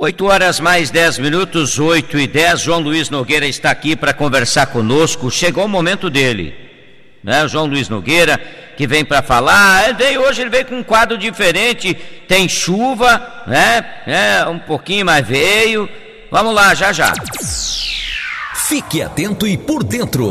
8 horas mais 10 minutos, 8 e 10. João Luiz Nogueira está aqui para conversar conosco. Chegou o momento dele, né? João Luiz Nogueira, que vem para falar. Ele veio hoje, ele veio com um quadro diferente. Tem chuva, né? É, um pouquinho, mas veio. Vamos lá, já já. Fique atento e por dentro.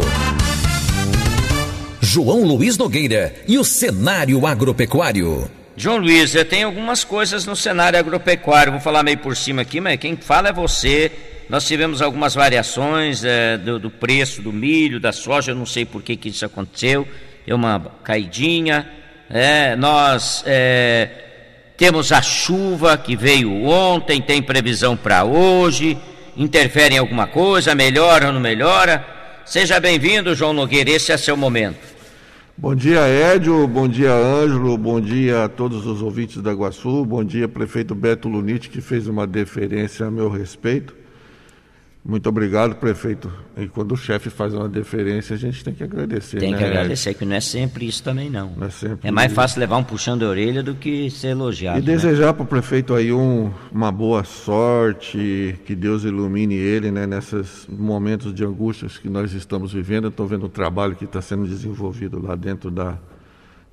João Luiz Nogueira e o cenário agropecuário. João Luiz, tem algumas coisas no cenário agropecuário, vou falar meio por cima aqui, mas quem fala é você. Nós tivemos algumas variações é, do, do, preço do milho, da soja, eu não sei por que, que isso aconteceu, é uma caidinha. É, nós é, temos a chuva que veio ontem, tem previsão para hoje, interfere em alguma coisa, melhora ou não melhora? Seja bem-vindo, João Nogueira, esse é seu momento. Bom dia, Édio. Bom dia, Ângelo. Bom dia a todos os ouvintes da Guaçu. Bom dia, prefeito Beto Lunite, que fez uma deferência a meu respeito. Muito obrigado, prefeito. E quando o chefe faz uma deferência, a gente tem que agradecer. Tem né? que agradecer, que não é sempre isso também, não. não é, sempre é mais fácil levar um puxão de orelha do que ser elogiado. E né? desejar para o prefeito aí um, uma boa sorte, que Deus ilumine ele né, nesses momentos de angústias que nós estamos vivendo. Estou vendo o trabalho que está sendo desenvolvido lá dentro da,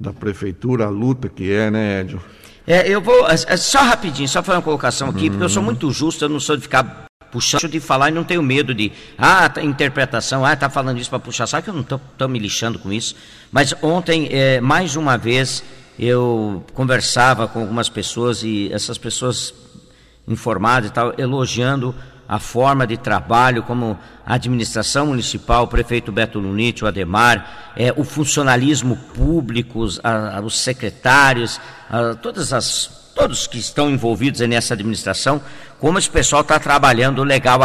da prefeitura, a luta que é, né, Edio? É, eu vou. É, é só rapidinho, só fazer uma colocação aqui, uhum. porque eu sou muito justo, eu não sou de ficar puxando de falar e não tenho medo de, ah, tá, interpretação, ah, tá falando isso para puxar, sabe que eu não estou me lixando com isso. Mas ontem, é, mais uma vez, eu conversava com algumas pessoas e essas pessoas informadas e tal, elogiando a forma de trabalho, como a administração municipal, o prefeito Beto Lunite, o Ademar, é, o funcionalismo público, os, a, os secretários, a, todas as todos que estão envolvidos nessa administração, como esse pessoal está trabalhando legal.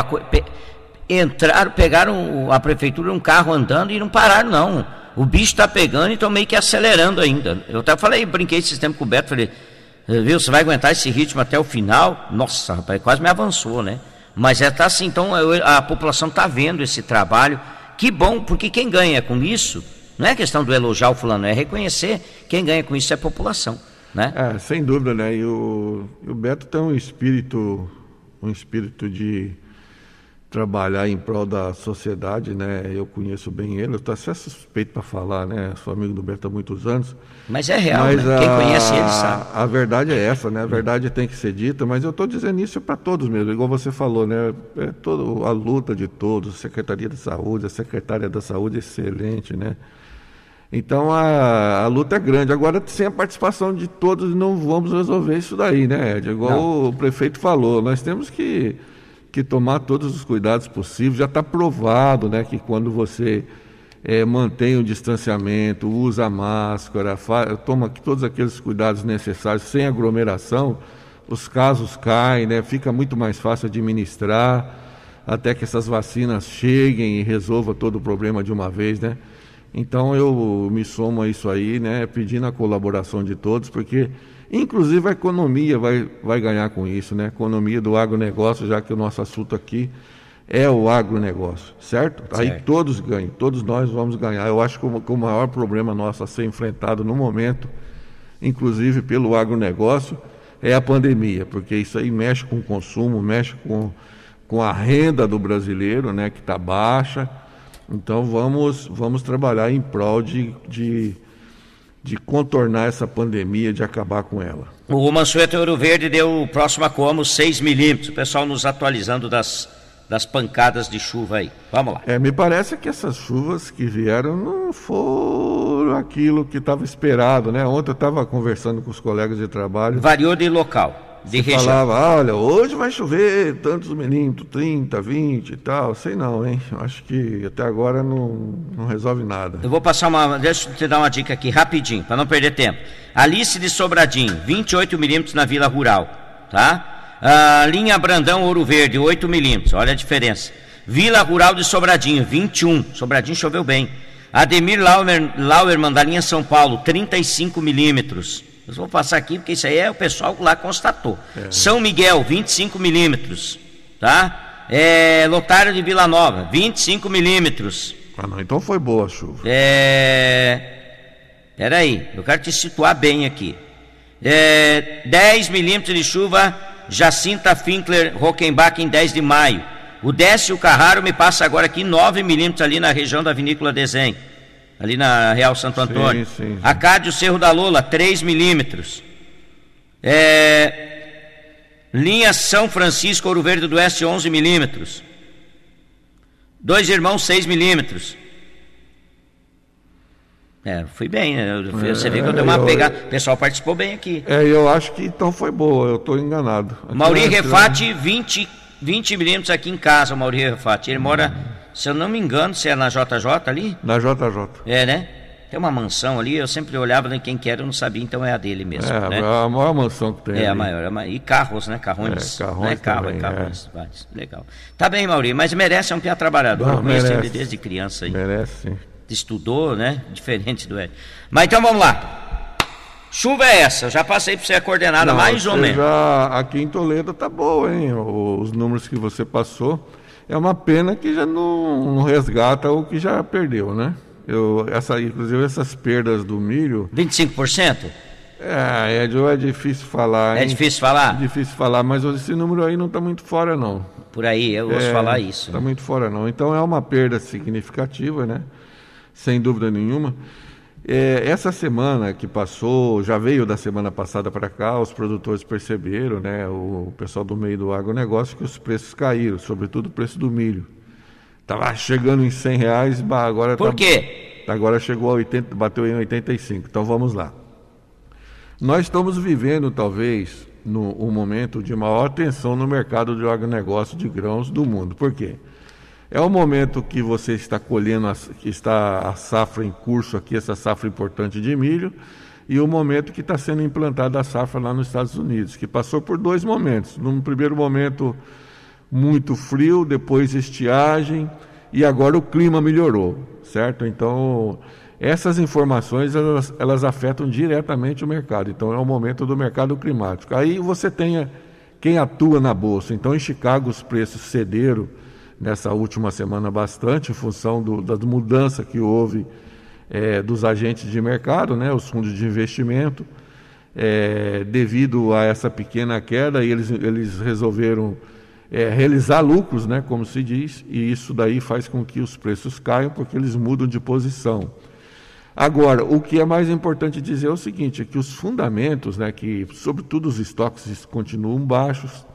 Entraram, pegaram a prefeitura um carro andando e não pararam, não. O bicho está pegando e estão meio que acelerando ainda. Eu até falei, brinquei esse tempo com o Beto, falei, viu, você vai aguentar esse ritmo até o final? Nossa, rapaz, quase me avançou, né? Mas é tá assim, então a população está vendo esse trabalho. Que bom, porque quem ganha com isso, não é questão do elogiar o fulano, é reconhecer quem ganha com isso é a população né? É, sem dúvida, né? E o, o Beto tem um espírito, um espírito de trabalhar em prol da sociedade, né? Eu conheço bem ele, eu estou até suspeito para falar, né? Sou amigo do Beto há muitos anos. Mas é real, mas né? Quem conhece ele sabe. A verdade é essa, né? A verdade tem que ser dita, mas eu estou dizendo isso para todos mesmo, igual você falou, né? É todo, a luta de todos, a Secretaria de Saúde, a Secretária da Saúde excelente, né? Então a, a luta é grande. Agora, sem a participação de todos, não vamos resolver isso daí, né, Ed? Igual não. o prefeito falou, nós temos que, que tomar todos os cuidados possíveis. Já está provado né, que quando você é, mantém o distanciamento, usa a máscara, toma todos aqueles cuidados necessários sem aglomeração, os casos caem, né, fica muito mais fácil administrar até que essas vacinas cheguem e resolva todo o problema de uma vez, né? Então eu me somo a isso aí, né, pedindo a colaboração de todos, porque inclusive a economia vai, vai ganhar com isso, né? A economia do agronegócio, já que o nosso assunto aqui é o agronegócio, certo? certo? Aí todos ganham, todos nós vamos ganhar. Eu acho que o, que o maior problema nosso a ser enfrentado no momento, inclusive pelo agronegócio, é a pandemia, porque isso aí mexe com o consumo, mexe com, com a renda do brasileiro, né, que está baixa então vamos, vamos trabalhar em prol de, de, de contornar essa pandemia, de acabar com ela. O Mansueto Ouro Verde deu o próximo a como 6 milímetros. O pessoal nos atualizando das, das pancadas de chuva aí. Vamos lá. É, me parece que essas chuvas que vieram não foram aquilo que estava esperado, né? Ontem eu estava conversando com os colegas de trabalho. Variou de local de região. falava, olha, hoje vai chover tantos milímetros, 30, 20 e tal. Sei não, hein? Acho que até agora não, não resolve nada. Eu vou passar uma. Deixa eu te dar uma dica aqui rapidinho, para não perder tempo. Alice de Sobradinho, 28 milímetros na Vila Rural, tá? Ah, linha Brandão Ouro Verde, 8 milímetros, olha a diferença. Vila Rural de Sobradinho, 21. Sobradinho choveu bem. Ademir Lauer, Lauerman da linha São Paulo, 35 milímetros. Eu vou passar aqui porque isso aí é o pessoal lá constatou. É. São Miguel, 25 milímetros, tá? É, Lotário de Vila Nova, 25 milímetros. Ah, não, então foi boa a chuva. É, Peraí, eu quero te situar bem aqui. É, 10 milímetros de chuva, Jacinta Finkler, Rockenbach em 10 de maio. O Décio Carraro me passa agora aqui 9 milímetros ali na região da Vinícola Desenho, ali na Real Santo Antônio. Sim, sim, sim. Acádio Cerro da Lula, 3 milímetros. É, linha São Francisco, Ouro Verde do Oeste, 11 milímetros. Dois irmãos, 6 milímetros. É, fui bem, né? Você vê que eu dei uma eu, pegada. O pessoal participou bem aqui. É, eu acho que então foi boa, eu estou enganado. Aqui Mauri Refati, 20, 20 milímetros aqui em casa, o Mauri Refati. Ele mora, se eu não me engano, se é na JJ ali? Na JJ. É, né? Tem uma mansão ali, eu sempre olhava em quem que era, eu não sabia, então é a dele mesmo. É, né? a maior mansão que tem. É, ali. a maior, a maior. E carros, né? Carrões. É, carrões. Né? Carro, também, carrões. É. Legal. Tá bem, Mauri, mas merece, é um piá trabalhador. Não, eu conheço ele desde criança aí. Merece, sim estudou, né? Diferente do Ed. Mas então vamos lá. Chuva é essa, eu já passei para você a coordenada Não, mais ou menos. Já, aqui em Toledo tá boa, hein? Os números que você passou. É uma pena que já não, não resgata o que já perdeu, né? Eu, essa, inclusive essas perdas do milho. 25%? É, Ed, é difícil falar. É hein? É difícil falar? É difícil falar, mas esse número aí não está muito fora, não. Por aí, eu ouço é, falar isso. Está muito fora, não. Então é uma perda significativa, né? sem dúvida nenhuma. É, essa semana que passou, já veio da semana passada para cá, os produtores perceberam, né, o pessoal do meio do agronegócio, que os preços caíram, sobretudo o preço do milho. Estava chegando em 100 reais, agora... Por tá, quê? Agora chegou a 80, bateu em 85. Então vamos lá. Nós estamos vivendo, talvez, no, um momento de maior tensão no mercado de agronegócio de grãos do mundo. Por quê? É o momento que você está colhendo, a, que está a safra em curso aqui, essa safra importante de milho, e o momento que está sendo implantada a safra lá nos Estados Unidos, que passou por dois momentos. Num primeiro momento muito frio, depois estiagem, e agora o clima melhorou, certo? Então, essas informações elas, elas afetam diretamente o mercado. Então, é o momento do mercado climático. Aí você tem quem atua na bolsa. Então, em Chicago os preços cederam nessa última semana bastante, em função do, da mudança que houve é, dos agentes de mercado, né, os fundos de investimento. É, devido a essa pequena queda, eles, eles resolveram é, realizar lucros, né, como se diz, e isso daí faz com que os preços caiam, porque eles mudam de posição. Agora, o que é mais importante dizer é o seguinte, é que os fundamentos, né, que sobretudo os estoques continuam baixos,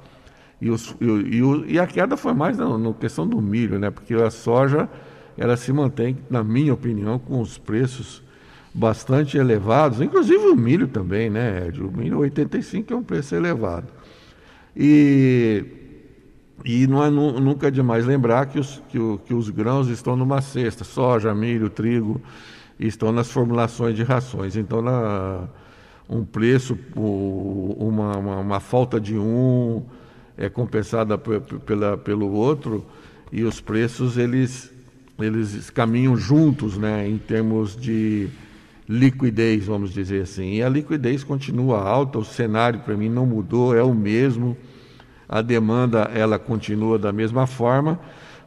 e, os, e, e, e a queda foi mais na, na, questão do milho, né? Porque a soja ela se mantém, na minha opinião, com os preços bastante elevados, inclusive o milho também, né, Ed? O milho 85 é um preço elevado. E, e não é nunca é demais lembrar que os, que, o, que os grãos estão numa cesta, soja, milho, trigo, estão nas formulações de rações. Então, na, um preço, uma, uma, uma falta de um é compensada pela, pelo outro e os preços eles, eles caminham juntos né, em termos de liquidez, vamos dizer assim. E a liquidez continua alta, o cenário para mim não mudou, é o mesmo, a demanda ela continua da mesma forma,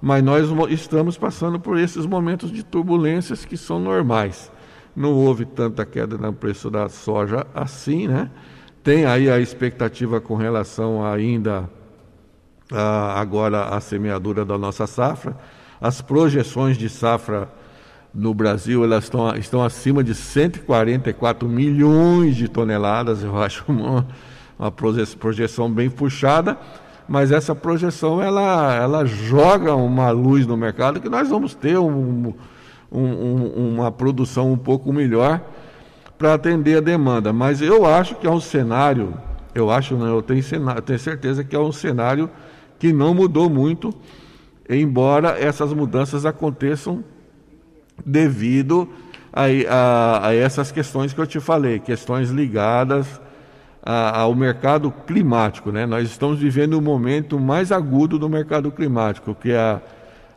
mas nós estamos passando por esses momentos de turbulências que são normais. Não houve tanta queda no preço da soja assim, né? Tem aí a expectativa com relação ainda agora a semeadura da nossa safra. As projeções de safra no Brasil elas estão, estão acima de 144 milhões de toneladas, eu acho uma, uma projeção bem puxada, mas essa projeção ela, ela joga uma luz no mercado que nós vamos ter um, um, uma produção um pouco melhor para atender a demanda. Mas eu acho que é um cenário, eu acho, não, eu tenho, cenário, tenho certeza que é um cenário que não mudou muito, embora essas mudanças aconteçam devido a, a, a essas questões que eu te falei, questões ligadas a, ao mercado climático. Né? Nós estamos vivendo o um momento mais agudo do mercado climático, que é a,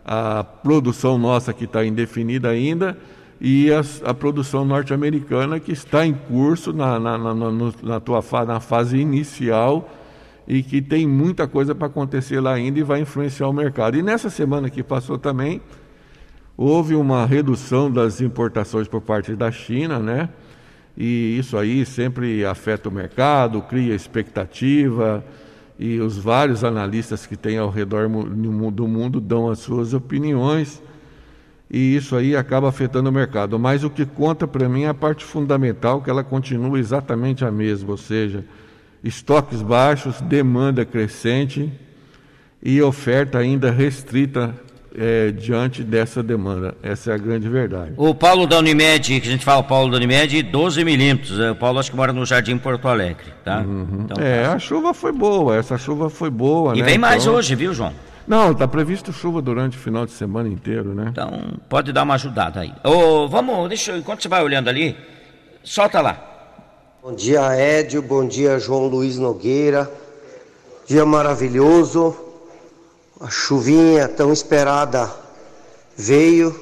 a produção nossa que está indefinida ainda e a, produção norte-americana que está em curso na, na, na, na, tua, na fase inicial e que tem muita coisa para acontecer lá ainda e vai influenciar o mercado. E nessa semana que passou também, houve uma redução das importações por parte da China, né? e isso aí sempre afeta o mercado, cria expectativa, e os vários analistas que tem ao redor do mundo dão as suas opiniões, e isso aí acaba afetando o mercado. Mas o que conta para mim é a parte fundamental, que ela continua exatamente a mesma, ou seja, estoques baixos, demanda crescente e oferta ainda restrita é, diante dessa demanda. Essa é a grande verdade. O Paulo da Unimed, que a gente fala Paulo da Unimed, 12 milímetros. É, o Paulo acho que mora no Jardim Porto Alegre, tá? Uhum. Então, é, tá. a chuva foi boa, essa chuva foi boa, E né? vem mais então... hoje, viu, João? Não, está previsto chuva durante o final de semana inteiro, né? Então, pode dar uma ajudada aí. Ô, vamos, deixa eu, enquanto você vai olhando ali, solta lá. Bom dia, Édio, bom dia, João Luiz Nogueira. Dia maravilhoso, a chuvinha tão esperada veio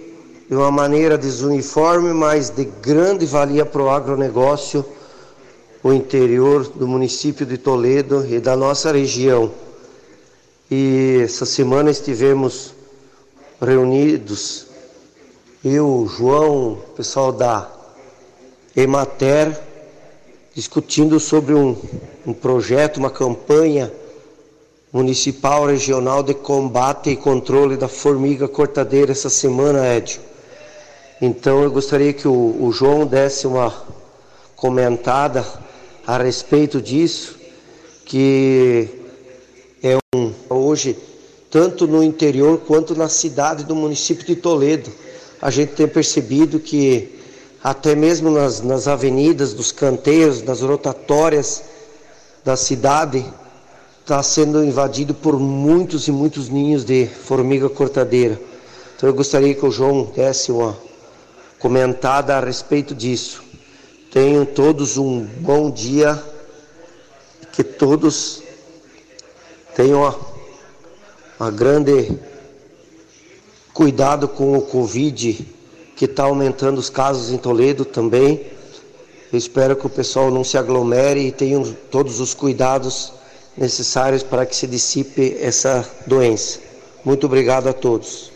de uma maneira desuniforme, mas de grande valia para o agronegócio, o interior do município de Toledo e da nossa região. E essa semana estivemos reunidos, eu, João, pessoal da Emater, discutindo sobre um, um projeto, uma campanha municipal regional de combate e controle da formiga cortadeira essa semana, Edio. Então eu gostaria que o, o João desse uma comentada a respeito disso, que é um hoje tanto no interior quanto na cidade do município de Toledo. A gente tem percebido que até mesmo nas, nas avenidas, dos canteiros, nas rotatórias da cidade, está sendo invadido por muitos e muitos ninhos de formiga cortadeira. Então eu gostaria que o João desse uma comentada a respeito disso. Tenham todos um bom dia, que todos tenham uma, uma grande cuidado com o Covid, que está aumentando os casos em Toledo também. Eu espero que o pessoal não se aglomere e tenham todos os cuidados necessários para que se dissipe essa doença. Muito obrigado a todos.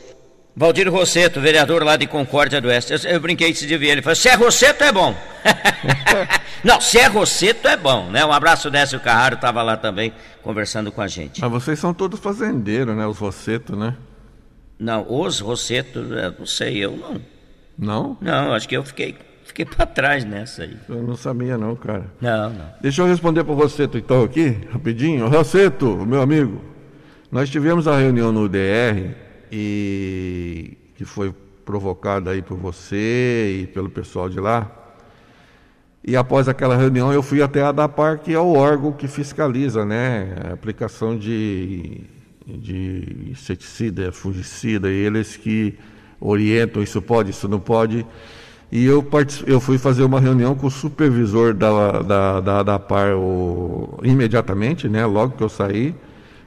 Valdir Rosseto, vereador lá de Concórdia do Oeste. Eu, eu brinquei esse dia, ele falou: se é Rosseto é bom. Não, se é Rosseto é bom, né? Um abraço, Décio Carraro, estava lá também conversando com a gente. Mas vocês são todos fazendeiros, né? Os Rosseto, né? Não, os Rosseto, não sei, eu não. Não? Não, acho que eu fiquei Fiquei para trás nessa aí. Eu não sabia não, cara. Não, não. Deixa eu responder para você, então, aqui, rapidinho. Roseto, meu amigo, nós tivemos a reunião no UDR e que foi provocada aí por você e pelo pessoal de lá. E após aquela reunião eu fui até a DAPAR, que é o órgão que fiscaliza né, a aplicação de, de inseticida, fungicida, e eles que orientam isso pode, isso não pode. E eu, eu fui fazer uma reunião com o supervisor da, da, da, da PAR o, imediatamente, né, logo que eu saí,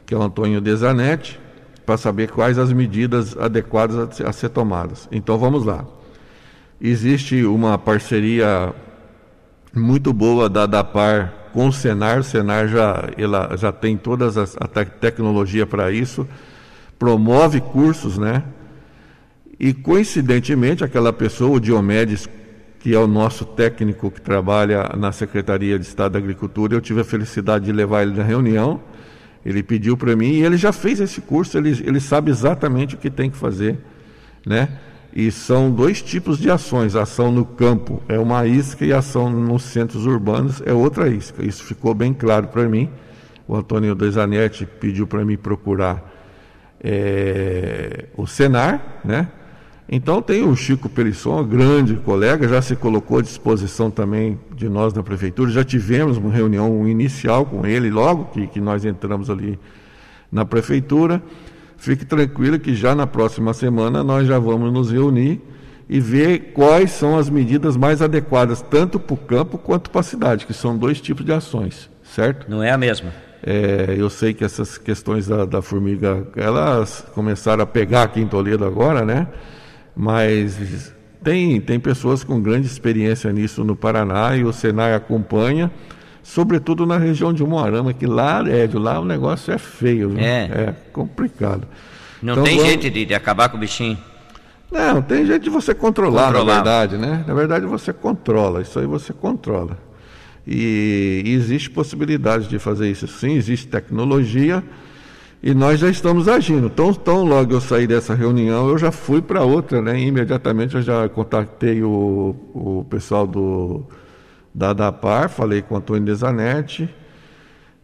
que é o Antônio Desanetti, para saber quais as medidas adequadas a, a ser tomadas. Então vamos lá. Existe uma parceria muito boa da DAPAR com o Senar. O Senar já, ela, já tem toda a te tecnologia para isso, promove cursos, né? E coincidentemente, aquela pessoa, o Diomedes, que é o nosso técnico que trabalha na Secretaria de Estado da Agricultura, eu tive a felicidade de levar ele na reunião. Ele pediu para mim e ele já fez esse curso, ele, ele sabe exatamente o que tem que fazer, né? E são dois tipos de ações. ação no campo é uma isca e ação nos centros urbanos é outra isca. Isso ficou bem claro para mim. O Antônio Desanetti pediu para mim procurar é, o Senar, né? Então tem o Chico Perisson, grande colega, já se colocou à disposição também de nós na prefeitura, já tivemos uma reunião inicial com ele logo que, que nós entramos ali na prefeitura. Fique tranquilo que já na próxima semana nós já vamos nos reunir e ver quais são as medidas mais adequadas, tanto para o campo quanto para a cidade, que são dois tipos de ações, certo? Não é a mesma. É, eu sei que essas questões da, da formiga, elas começaram a pegar aqui em Toledo agora, né? Mas tem, tem pessoas com grande experiência nisso no Paraná e o Senai acompanha, sobretudo na região de Moarama, que lá, Édio, lá o negócio é feio, É, é complicado. Não então, tem vamos... jeito de, de, acabar com o bichinho. Não, tem jeito de você controlar, controlar, na verdade, né? Na verdade você controla, isso aí você controla. E, e existe possibilidade de fazer isso sim, existe tecnologia e nós já estamos agindo. Então, tão logo eu saí dessa reunião, eu já fui para outra, né? imediatamente eu já contatei o, o pessoal do, da DAPAR, falei com o Antônio Desanetti,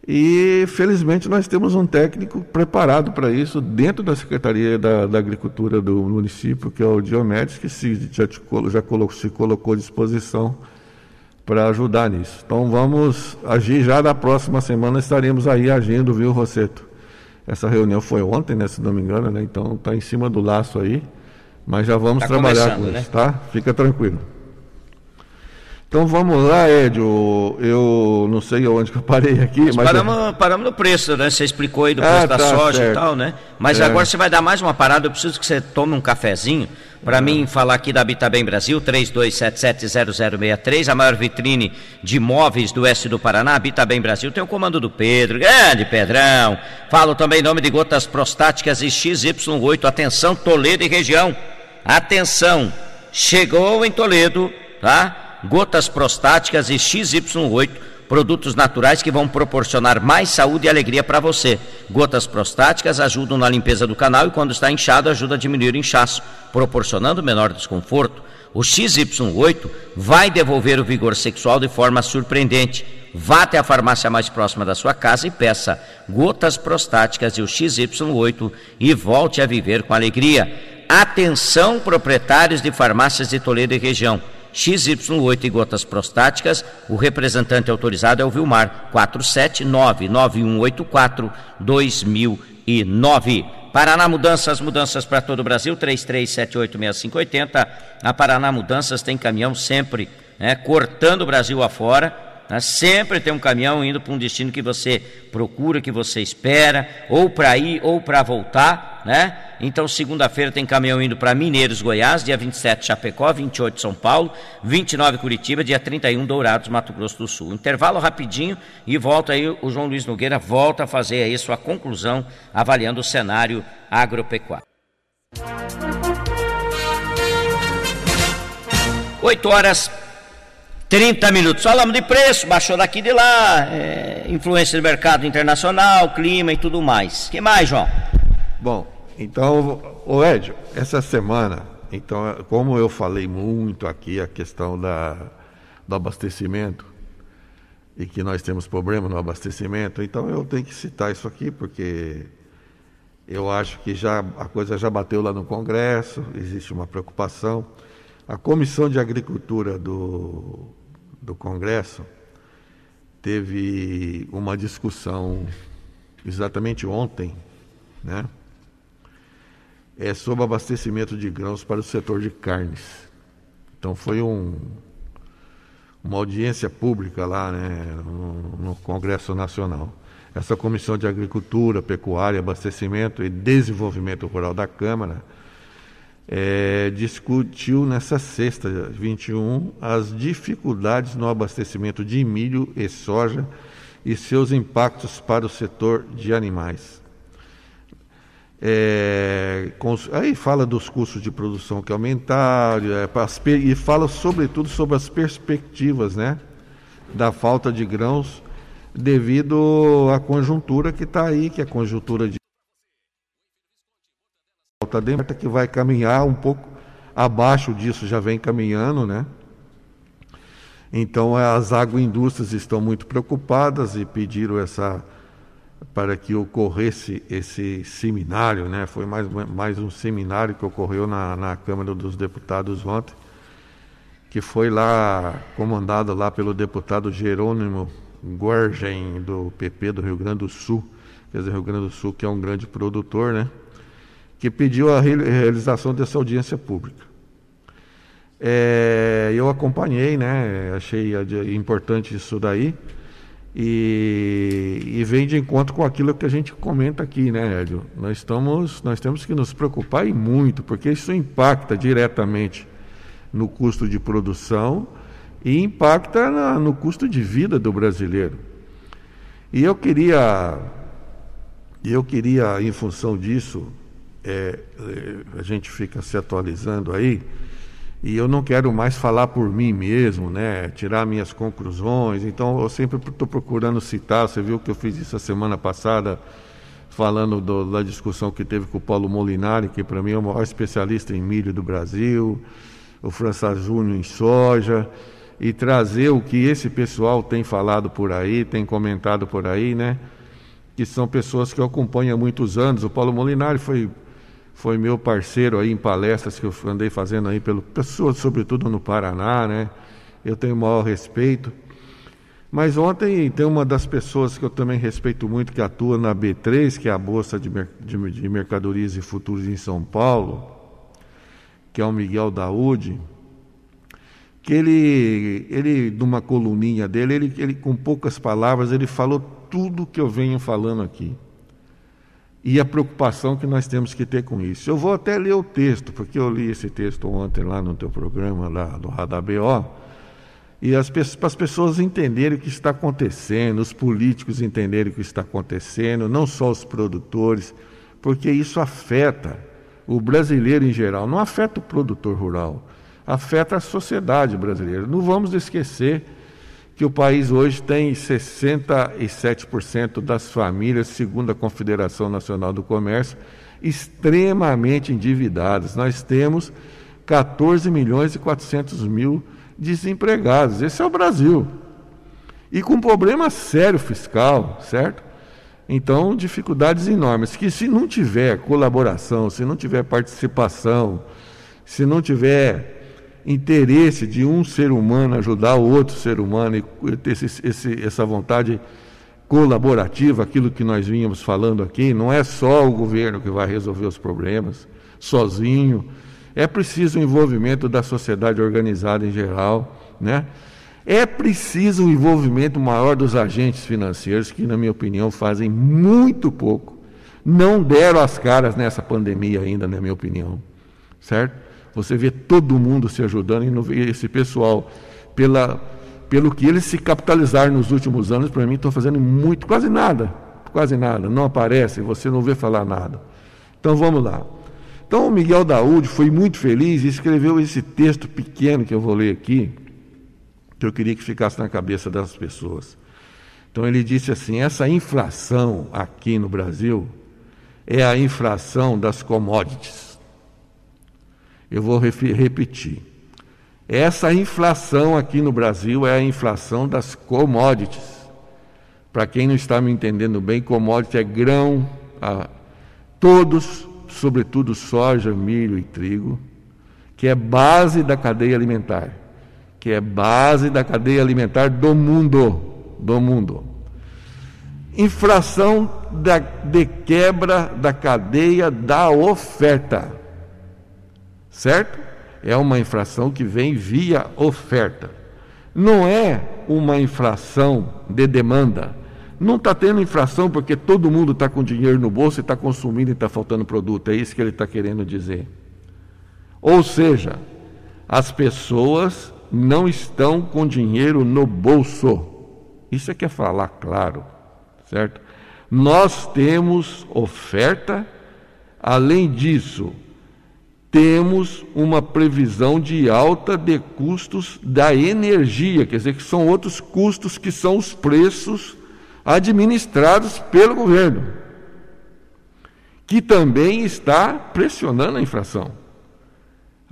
e felizmente nós temos um técnico preparado para isso dentro da Secretaria da, da, Agricultura do município, que é o Diomedes, que se, já, já colocou, se colocou à disposição para ajudar nisso. Então vamos agir já na próxima semana, estaremos aí agindo, viu, Rosseto? Essa reunião foi ontem, né, se não me engano, né? Então está em cima do laço aí, mas já vamos tá trabalhar com né? isso, tá? Fica tranquilo. Então vamos lá, Edio. Eu não sei onde que eu parei aqui, mas. mas paramos, eu... paramos no preço, né? Você explicou aí do preço ah, da tá, soja certo. e tal, né? Mas é. agora você vai dar mais uma parada, eu preciso que você tome um cafezinho para mim falar aqui da Habitabem Brasil, 32770063, a maior vitrine de imóveis do oeste do Paraná, Habitabem Brasil. Tem o comando do Pedro, grande Pedrão. Falo também em nome de gotas prostáticas e XY8. Atenção, Toledo e região. Atenção, chegou em Toledo, tá? gotas prostáticas e XY8, produtos naturais que vão proporcionar mais saúde e alegria para você. Gotas prostáticas ajudam na limpeza do canal e quando está inchado ajuda a diminuir o inchaço, proporcionando menor desconforto. O XY8 vai devolver o vigor sexual de forma surpreendente. Vá até a farmácia mais próxima da sua casa e peça gotas prostáticas e o XY8 e volte a viver com alegria. Atenção, proprietários de farmácias de Toledo e região. XY8 e gotas prostáticas, o representante autorizado é o Vilmar, 47991842009. Paraná Mudanças, mudanças para todo o Brasil, 33786580. A Paraná Mudanças tem caminhão sempre, né, cortando o Brasil afora né? Sempre tem um caminhão indo para um destino que você procura, que você espera, ou para ir ou para voltar. Né? Então, segunda-feira tem caminhão indo para Mineiros, Goiás, dia 27 Chapecó, 28 São Paulo, 29 Curitiba, dia 31 Dourados, Mato Grosso do Sul. Intervalo rapidinho e volta aí o João Luiz Nogueira volta a fazer aí sua conclusão avaliando o cenário agropecuário. 8 horas 30 minutos. Falamos de preço, baixou daqui de lá, é, influência do mercado internacional, clima e tudo mais. que mais, João? Bom, então, o Edio, essa semana, então, como eu falei muito aqui a questão da, do abastecimento e que nós temos problema no abastecimento, então eu tenho que citar isso aqui porque eu acho que já a coisa já bateu lá no Congresso, existe uma preocupação. A Comissão de Agricultura do do Congresso teve uma discussão exatamente ontem, né? É sobre abastecimento de grãos para o setor de carnes. Então foi um, uma audiência pública lá né, no, no Congresso Nacional. Essa Comissão de Agricultura, Pecuária, Abastecimento e Desenvolvimento Rural da Câmara é, discutiu nessa sexta, 21, as dificuldades no abastecimento de milho e soja e seus impactos para o setor de animais. É, aí fala dos custos de produção que aumentaram é, e fala sobretudo sobre as perspectivas né, da falta de grãos devido à conjuntura que está aí, que é a conjuntura de alta demanda que vai caminhar um pouco abaixo disso, já vem caminhando, né? Então as agroindústrias estão muito preocupadas e pediram essa para que ocorresse esse seminário, né? Foi mais, mais um seminário que ocorreu na, na Câmara dos Deputados ontem, que foi lá comandado lá pelo deputado Jerônimo Gorgen do PP do Rio Grande do Sul, quer dizer, Rio Grande do Sul que é um grande produtor, né? Que pediu a realização dessa audiência pública. É, eu acompanhei, né, achei importante isso daí, e, e, vem de encontro com aquilo que a gente comenta aqui, né, Hélio? Nós, estamos, nós temos que nos preocupar e muito, porque isso impacta diretamente no custo de produção e impacta na, no custo de vida do brasileiro. E eu queria, eu queria, em função disso, é, é, a gente fica se atualizando aí, e eu não quero mais falar por mim mesmo, né? tirar minhas conclusões, então eu sempre estou procurando citar, você viu que eu fiz isso a semana passada, falando do, da discussão que teve com o Paulo Molinari, que para mim é o maior especialista em milho do Brasil, o François Júnior em soja, e trazer o que esse pessoal tem falado por aí, tem comentado por aí, né? Que são pessoas que eu acompanho há muitos anos. O Paulo Molinari foi, foi meu parceiro aí em palestras que eu andei fazendo aí pelo pessoas, sobretudo no Paraná, né? Eu tenho o maior respeito. Mas ontem tem uma das pessoas que eu também respeito muito, que atua na B3, que é a Bolsa de, de, de Mercadorias e Futuros em São Paulo, que é o Miguel Daúde, que ele, ele numa coluninha dele, ele, ele, com poucas palavras, ele falou tudo que eu venho falando aqui. E a preocupação que nós temos que ter com isso. Eu vou até ler o texto, porque eu li esse texto ontem lá no teu programa, lá do Radar BO, e as, para as pessoas entenderem o que está acontecendo, os políticos entenderem o que está acontecendo, não só os produtores, porque isso afeta o brasileiro em geral, não afeta o produtor rural, afeta a sociedade brasileira. Não vamos esquecer que o país hoje tem 67% das famílias, segundo a Confederação Nacional do Comércio, extremamente endividadas. Nós temos 14 milhões e 400 mil desempregados. Esse é o Brasil. E com problema sério fiscal, certo? Então, dificuldades enormes. Que se não tiver colaboração, se não tiver participação, se não tiver interesse de um ser humano ajudar o outro ser humano e ter esse, esse, essa vontade colaborativa, aquilo que nós vínhamos falando aqui, não é só o governo que vai resolver os problemas sozinho é preciso o envolvimento da sociedade organizada em geral, né? É preciso o envolvimento maior dos agentes financeiros, que, na minha opinião, fazem muito pouco. Não deram as caras nessa pandemia ainda, na minha opinião. Certo? Você vê todo mundo se ajudando e esse pessoal, pela, pelo que eles se capitalizaram nos últimos anos, para mim, estão fazendo muito, quase nada. Quase nada. Não aparece, você não vê falar nada. Então vamos lá. Então, o Miguel Daúde foi muito feliz e escreveu esse texto pequeno que eu vou ler aqui, que eu queria que ficasse na cabeça das pessoas. Então, ele disse assim: essa inflação aqui no Brasil é a inflação das commodities. Eu vou repetir. Essa inflação aqui no Brasil é a inflação das commodities. Para quem não está me entendendo bem, commodity é grão, a, todos sobretudo soja, milho e trigo, que é base da cadeia alimentar, que é base da cadeia alimentar do mundo, do mundo. Infração da, de quebra da cadeia da oferta. Certo? É uma infração que vem via oferta. Não é uma infração de demanda não está tendo inflação porque todo mundo está com dinheiro no bolso e está consumindo e está faltando produto. É isso que ele está querendo dizer. Ou seja, as pessoas não estão com dinheiro no bolso. Isso é que é falar claro, certo? Nós temos oferta, além disso, temos uma previsão de alta de custos da energia, quer dizer que são outros custos que são os preços administrados pelo governo, que também está pressionando a inflação.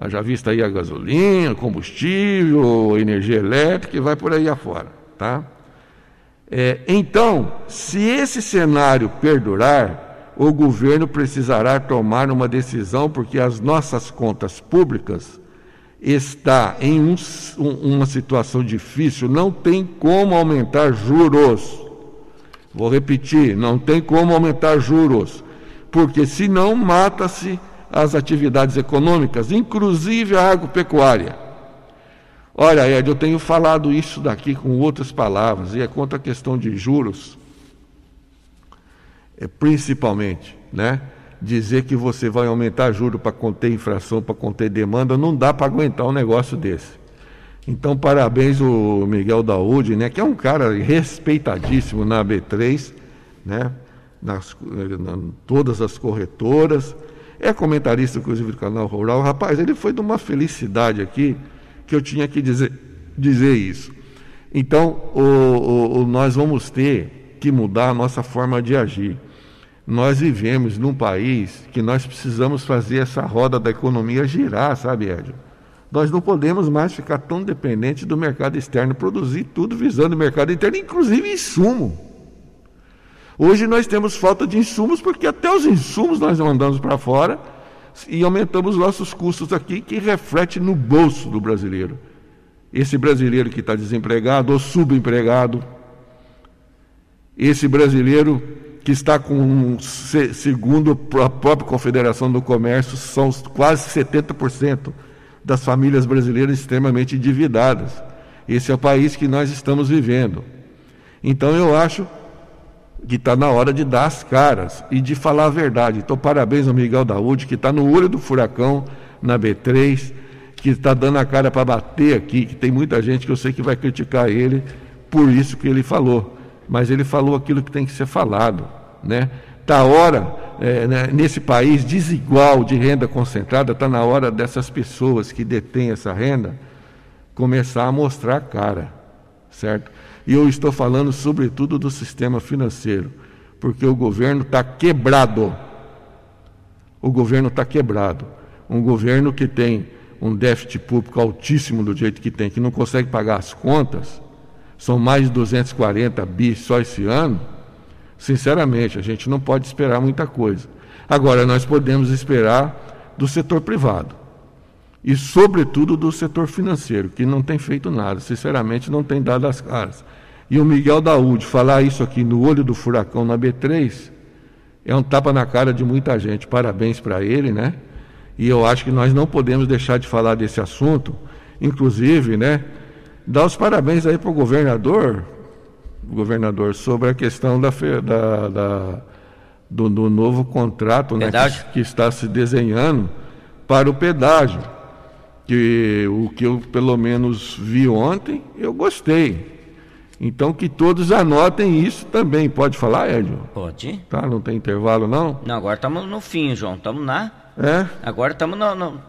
Já vista aí a gasolina, combustível, energia elétrica e vai por aí afora. Tá? É, então, se esse cenário perdurar, o governo precisará tomar uma decisão, porque as nossas contas públicas está em um, uma situação difícil, não tem como aumentar juros. Vou repetir: não tem como aumentar juros, porque senão mata-se as atividades econômicas, inclusive a agropecuária. Olha, Ed, eu tenho falado isso daqui com outras palavras, e é contra a questão de juros, principalmente, né? Dizer que você vai aumentar juros para conter infração, para conter demanda, não dá para aguentar um negócio desse. Então, parabéns o Miguel Daúde, né, que é um cara respeitadíssimo na B3, né, nas, na, todas as corretoras. é comentarista, inclusive, do canal Rural. Rapaz, ele foi de uma felicidade aqui que eu tinha que dizer, dizer isso. Então, o, o, o, nós vamos ter que mudar a nossa forma de agir. Nós vivemos num país que nós precisamos fazer essa roda da economia girar, sabe, Edio? Nós não podemos mais ficar tão dependentes do mercado externo, produzir tudo visando o mercado interno, inclusive insumo. Hoje nós temos falta de insumos porque até os insumos nós mandamos para fora e aumentamos nossos custos aqui, que reflete no bolso do brasileiro. Esse brasileiro que está desempregado ou subempregado, esse brasileiro que está com, segundo a própria Confederação do Comércio, são quase 70% das famílias brasileiras extremamente endividadas. Esse é o país que nós estamos vivendo. Então eu acho que está na hora de dar as caras e de falar a verdade. Então, parabéns ao Miguel Daúde, que está no olho do furacão na B3, que está dando a cara para bater aqui, que tem muita gente que eu sei que vai criticar ele por isso que ele falou. Mas ele falou aquilo que tem que ser falado. Né? Está hora, é, né, nesse país desigual de renda concentrada, está na hora dessas pessoas que detêm essa renda começar a mostrar a cara, certo? E eu estou falando sobretudo do sistema financeiro, porque o governo está quebrado. O governo está quebrado. Um governo que tem um déficit público altíssimo do jeito que tem, que não consegue pagar as contas, são mais de 240 bis só esse ano. Sinceramente, a gente não pode esperar muita coisa. Agora, nós podemos esperar do setor privado e, sobretudo, do setor financeiro, que não tem feito nada, sinceramente, não tem dado as caras. E o Miguel Daúde falar isso aqui no olho do furacão na B3 é um tapa na cara de muita gente. Parabéns para ele, né? E eu acho que nós não podemos deixar de falar desse assunto, inclusive, né? Dar os parabéns aí para o governador, governador, sobre a questão da, da, da do, do, novo contrato né, que, que, está se desenhando para o pedágio. Que o que eu pelo menos vi ontem, eu gostei. Então que todos anotem isso também. Pode falar, Hélio? Pode. Tá, não tem intervalo não? Não, agora estamos no fim, João. Estamos na. É? Agora estamos no, no...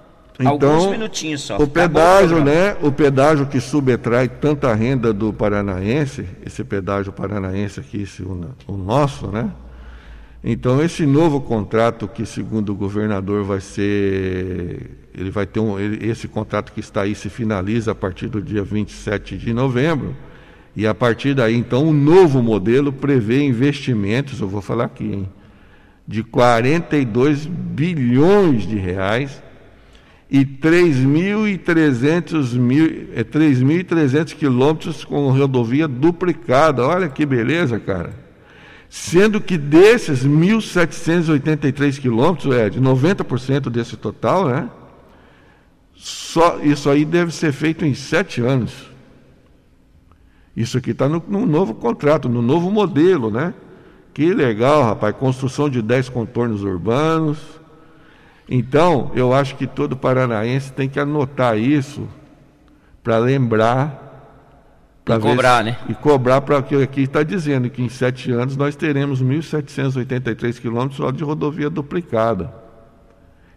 Então, alguns minutinhos só. O pedágio, o né? O pedágio que subtrai tanta renda do paranaense, esse pedágio paranaense aqui, esse, o, nosso, né? Então esse novo contrato que segundo o governador vai ser, ele vai ter um, ele, esse contrato que está aí se finaliza a partir do dia 27 de novembro e a partir daí, então, o novo modelo prevê investimentos, eu vou falar aqui, hein, de 42 bilhões de reais e 3.300 mil, é, 3.300 quilômetros com rodovia duplicada. Olha que beleza, cara. Sendo que desses 1.783 quilômetros, é de 90% desse total, né? Só, isso aí deve ser feito em sete anos. Isso aqui está no, no, novo contrato, no novo modelo, né? Que legal, rapaz. Construção de 10 contornos urbanos. Então, eu acho que todo paranaense tem que anotar isso para lembrar. E cobrar, né? E cobrar para que aqui está dizendo que em sete anos nós teremos 1.783 quilômetros só de rodovia duplicada.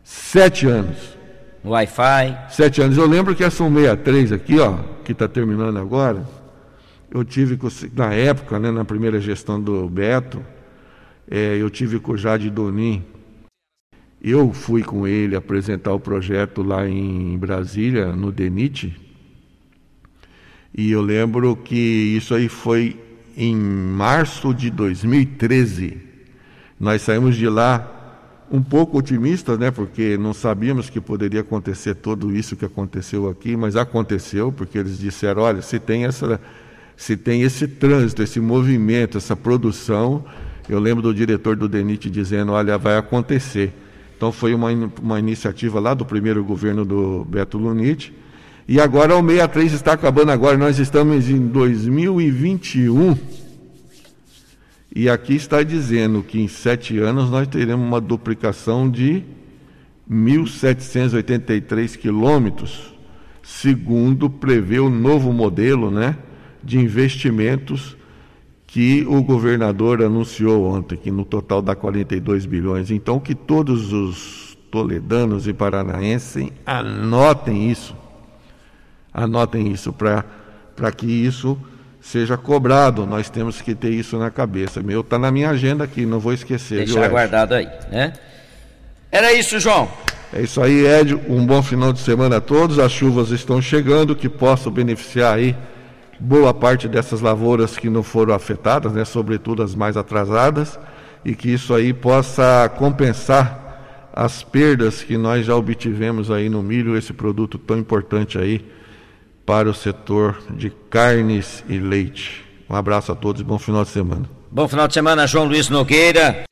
Sete anos. Wi-Fi. Sete anos. Eu lembro que essa 163 aqui, ó, que está terminando agora, eu tive, na época, né, na primeira gestão do Beto, é, eu tive com o Jade Donin. Eu fui com ele apresentar o projeto lá em Brasília, no DENIT. E eu lembro que isso aí foi em março de 2013. Nós saímos de lá um pouco otimistas, né, porque não sabíamos que poderia acontecer tudo isso que aconteceu aqui, mas aconteceu, porque eles disseram: olha, se tem essa se tem esse trânsito, esse movimento, essa produção. Eu lembro do diretor do DENIT dizendo: olha, vai acontecer. Então foi uma, uma iniciativa lá do primeiro governo do Beto Lunite. E agora o 63 está acabando agora, nós estamos em 2021. E aqui está dizendo que em sete anos nós teremos uma duplicação de 1.783 quilômetros, segundo prevê o novo modelo, né? de investimentos que o governador anunciou ontem, que no total dá 42 bilhões. Então, que todos os toledanos e paranaenses, anotem isso. Anotem isso para que isso seja cobrado. Nós temos que ter isso na cabeça. Meu está na minha agenda aqui, não vou esquecer. Deixar guardado aí, né? Era isso, João. É isso aí, Ed. Um bom final de semana a todos. As chuvas estão chegando, que possam beneficiar aí boa parte dessas lavouras que não foram afetadas, né? Sobretudo as mais atrasadas, e que isso aí possa compensar as perdas que nós já obtivemos aí no milho, esse produto tão importante aí para o setor de carnes e leite. Um abraço a todos e bom final de semana. Bom final de semana, João Luiz Nogueira.